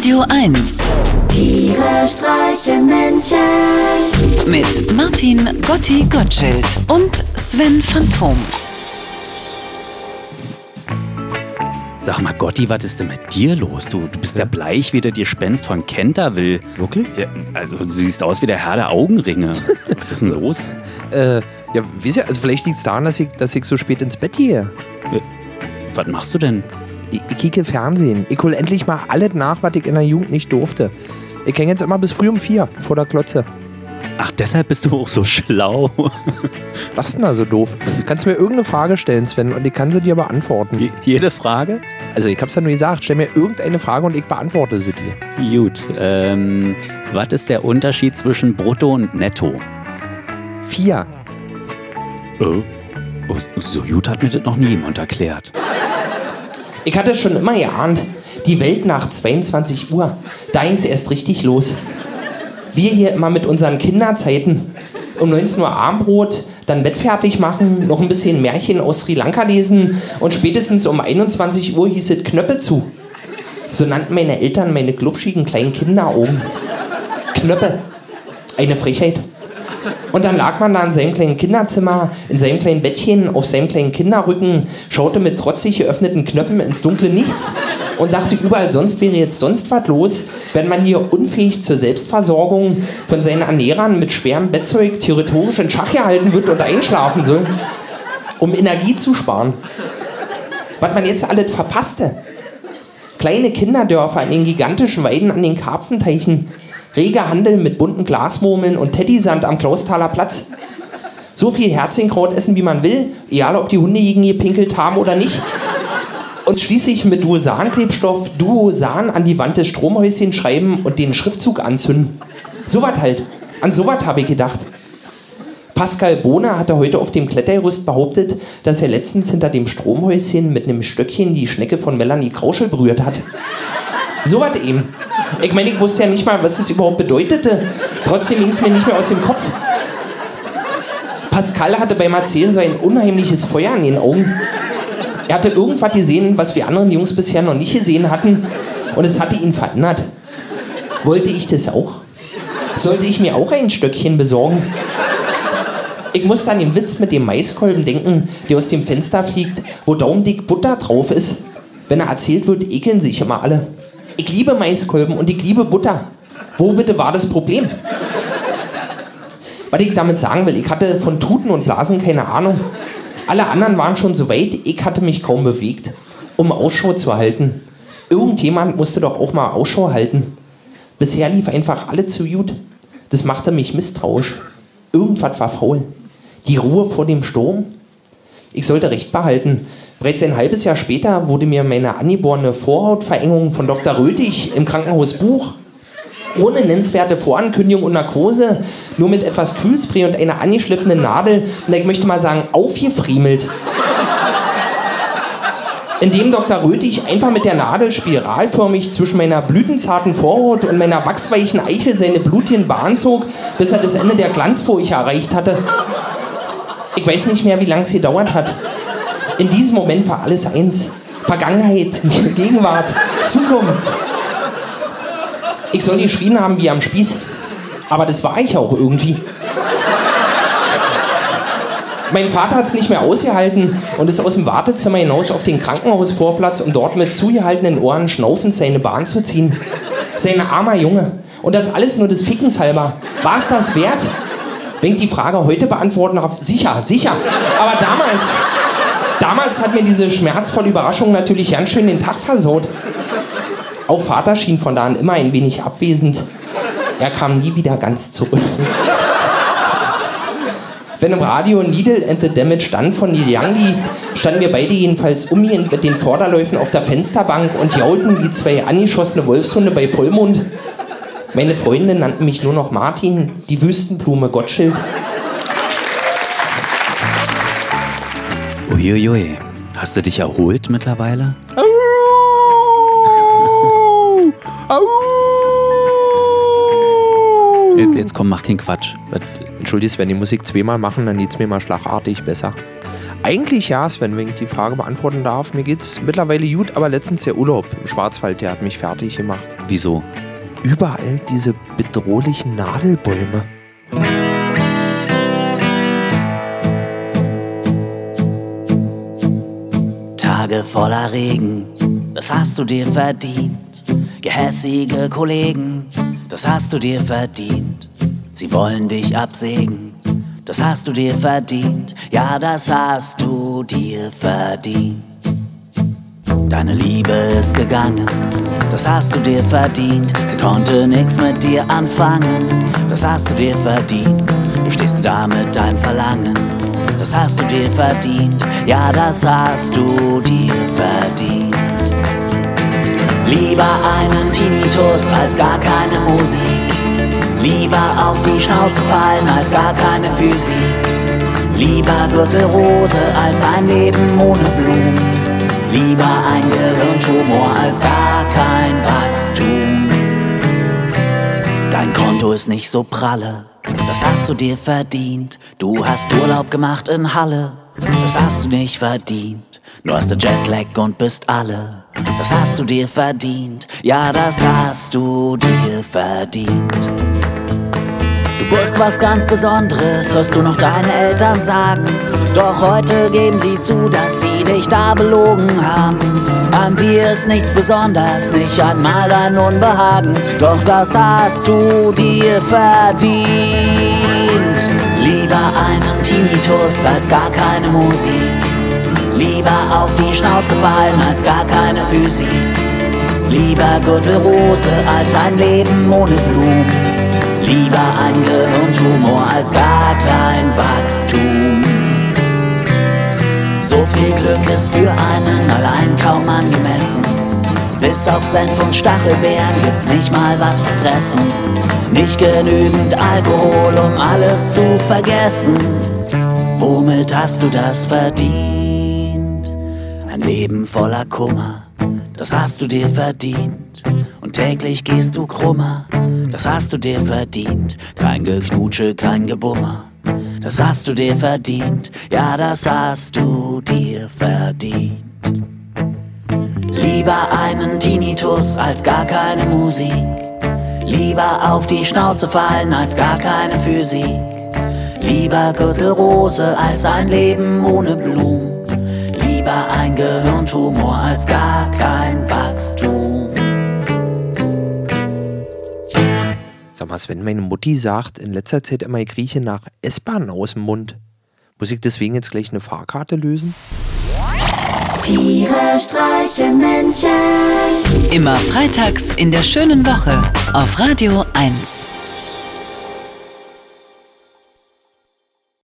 Radio 1 Tiere streichen Menschen. mit Martin Gotti Gottschild und Sven Phantom. Sag mal, Gotti, was ist denn mit dir los? Du, du bist ja bleich wie der Gespenst von Canterville. Wirklich? Ja, also du siehst aus wie der Herr der Augenringe. was ist denn los? Äh, ja, wisst ihr, also vielleicht liegt es daran, dass ich, dass ich so spät ins Bett gehe. Was machst du denn? Ich, ich kicke Fernsehen. Ich hole endlich mal alles nach, was ich in der Jugend nicht durfte. Ich hänge jetzt immer bis früh um vier vor der Klotze. Ach, deshalb bist du auch so schlau. Was ist denn da so doof? Du kannst mir irgendeine Frage stellen, Sven, und ich kann sie dir beantworten. Je- Jede Frage? Also ich hab's ja nur gesagt, stell mir irgendeine Frage und ich beantworte sie dir. Gut. Ähm, was ist der Unterschied zwischen Brutto und Netto? Vier. Oh. oh so gut hat mir das noch nie jemand erklärt. Ich hatte schon immer geahnt, die Welt nach 22 Uhr, da ging's erst richtig los. Wir hier immer mit unseren Kinderzeiten. Um 19 Uhr Armbrot, dann Bett fertig machen, noch ein bisschen Märchen aus Sri Lanka lesen und spätestens um 21 Uhr hieß es Knöpfe zu. So nannten meine Eltern meine glubschigen kleinen Kinderaugen. Knöpfe. Eine Frechheit. Und dann lag man da in seinem kleinen Kinderzimmer, in seinem kleinen Bettchen, auf seinem kleinen Kinderrücken, schaute mit trotzig geöffneten Knöpfen ins dunkle Nichts und dachte, überall sonst wäre jetzt sonst was los, wenn man hier unfähig zur Selbstversorgung von seinen Ernährern mit schwerem Bettzeug theoretisch in Schach gehalten wird und einschlafen soll, um Energie zu sparen. Was man jetzt alles verpasste. Kleine Kinderdörfer in den gigantischen Weiden an den Karpfenteichen, reger Handel mit bunten Glasmurmeln und Teddysand am Klausthaler Platz. So viel Herzinkraut essen, wie man will, egal ob die Hunde gegen gepinkelt haben oder nicht. Und schließlich mit Duosan-Klebstoff Duosan an die Wand des Stromhäuschen schreiben und den Schriftzug anzünden. So was halt. An so was habe ich gedacht. Pascal Bohner hatte heute auf dem Klettergerüst behauptet, dass er letztens hinter dem Stromhäuschen mit einem Stöckchen die Schnecke von Melanie Krauschel berührt hat. So was eben. Ich meine, ich wusste ja nicht mal, was es überhaupt bedeutete. Trotzdem ging es mir nicht mehr aus dem Kopf. Pascal hatte beim Erzählen so ein unheimliches Feuer in den Augen. Er hatte irgendwas gesehen, was wir anderen Jungs bisher noch nicht gesehen hatten. Und es hatte ihn verändert. Wollte ich das auch? Sollte ich mir auch ein Stöckchen besorgen? Ich musste an den Witz mit dem Maiskolben denken, der aus dem Fenster fliegt, wo daumdick Butter drauf ist. Wenn er erzählt wird, ekeln sich immer alle. Ich liebe Maiskolben und ich liebe Butter. Wo bitte war das Problem? Was ich damit sagen will, ich hatte von Tuten und Blasen keine Ahnung. Alle anderen waren schon so weit, ich hatte mich kaum bewegt, um Ausschau zu halten. Irgendjemand musste doch auch mal Ausschau halten. Bisher lief einfach alle zu gut. Das machte mich misstrauisch. Irgendwas war faul. Die Ruhe vor dem Sturm? Ich sollte Recht behalten. Bereits ein halbes Jahr später wurde mir meine angeborene Vorhautverengung von Dr. Rötig im Krankenhaus Buch ohne nennenswerte Vorankündigung und Narkose, nur mit etwas Kühlspray und einer angeschliffenen Nadel, und ich möchte mal sagen, aufgefriemelt. Indem Dr. Rötig einfach mit der Nadel spiralförmig zwischen meiner blütenzarten Vorhaut und meiner wachsweichen Eichel seine blutigen Bahn zog, bis er das Ende der Glanzfurche erreicht hatte. Ich weiß nicht mehr, wie lange es gedauert hat. In diesem Moment war alles eins. Vergangenheit, Gegenwart, Zukunft. Ich soll geschrien haben wie am Spieß. Aber das war ich auch irgendwie. Mein Vater hat es nicht mehr ausgehalten und ist aus dem Wartezimmer hinaus auf den Krankenhausvorplatz, um dort mit zugehaltenen Ohren schnaufend seine Bahn zu ziehen. Sein armer Junge. Und das alles nur des Fickens halber. War es das wert? Wenn ich die Frage heute beantworten darf, sicher, sicher. Aber damals, damals hat mir diese schmerzvolle Überraschung natürlich ganz schön den Tag versaut. Auch Vater schien von da an immer ein wenig abwesend. Er kam nie wieder ganz zurück. Wenn im Radio Needle and the Damage dann von Neil Young lief, standen wir beide jedenfalls umgehend mit den Vorderläufen auf der Fensterbank und jaulten wie zwei angeschossene Wolfshunde bei Vollmond. Meine Freunde nannten mich nur noch Martin, die Wüstenblume Gottschild. Uiuiui. Hast du dich erholt mittlerweile? Jetzt, jetzt komm, mach keinen Quatsch. Entschuldigt, wenn die Musik zweimal machen, dann geht's mir mal schlagartig besser. Eigentlich ja, Sven, wenn ich die Frage beantworten darf. Mir geht's mittlerweile gut, aber letztens der Urlaub im Schwarzwald, der hat mich fertig gemacht. Wieso? Überall diese bedrohlichen Nadelbäume. Tage voller Regen, das hast du dir verdient. Gehässige Kollegen, das hast du dir verdient. Sie wollen dich absägen, das hast du dir verdient. Ja, das hast du dir verdient. Deine Liebe ist gegangen, das hast du dir verdient. Sie konnte nichts mit dir anfangen, das hast du dir verdient. Du stehst da mit deinem Verlangen, das hast du dir verdient. Ja, das hast du dir verdient. Lieber einen Tinnitus als gar keine Musik. Lieber auf die Schnauze fallen als gar keine Physik. Lieber Gürtelrose als ein Leben ohne Blumen. Lieber ein Gehirntumor als gar kein Wachstum. Dein Konto ist nicht so pralle, das hast du dir verdient. Du hast Urlaub gemacht in Halle, das hast du nicht verdient. Du hast den Jetlag und bist alle, das hast du dir verdient. Ja, das hast du dir verdient. Du bist was ganz Besonderes, hörst du noch deine Eltern sagen. Doch heute geben sie zu, dass sie dich da belogen haben. An dir ist nichts besonders, nicht einmal dein Unbehagen. Doch das hast du dir verdient. Lieber einen Tinnitus als gar keine Musik. Lieber auf die Schnauze fallen als gar keine Physik. Lieber Gürtelrose als ein Leben ohne Blumen. Lieber ein Gehirntumor als gar kein Wachstum. So viel Glück ist für einen allein kaum angemessen. Bis auf Senf und Stachelbeeren gibt's nicht mal was zu fressen. Nicht genügend Alkohol, um alles zu vergessen. Womit hast du das verdient? Ein Leben voller Kummer, das hast du dir verdient. Und täglich gehst du krummer, das hast du dir verdient. Kein Geknutsche, kein Gebummer, das hast du dir verdient. Ja, das hast du dir verdient. Lieber einen Tinnitus als gar keine Musik. Lieber auf die Schnauze fallen als gar keine Physik. Lieber Gürtelrose als ein Leben ohne Blumen. Lieber ein Gehirntumor als gar kein Wachstum. Sag mal, Sven, meine Mutti sagt in letzter Zeit immer, ich rieche nach S-Bahn aus dem Mund. Muss ich deswegen jetzt gleich eine Fahrkarte lösen? Tiere streichen Menschen. Immer freitags in der schönen Woche auf Radio 1.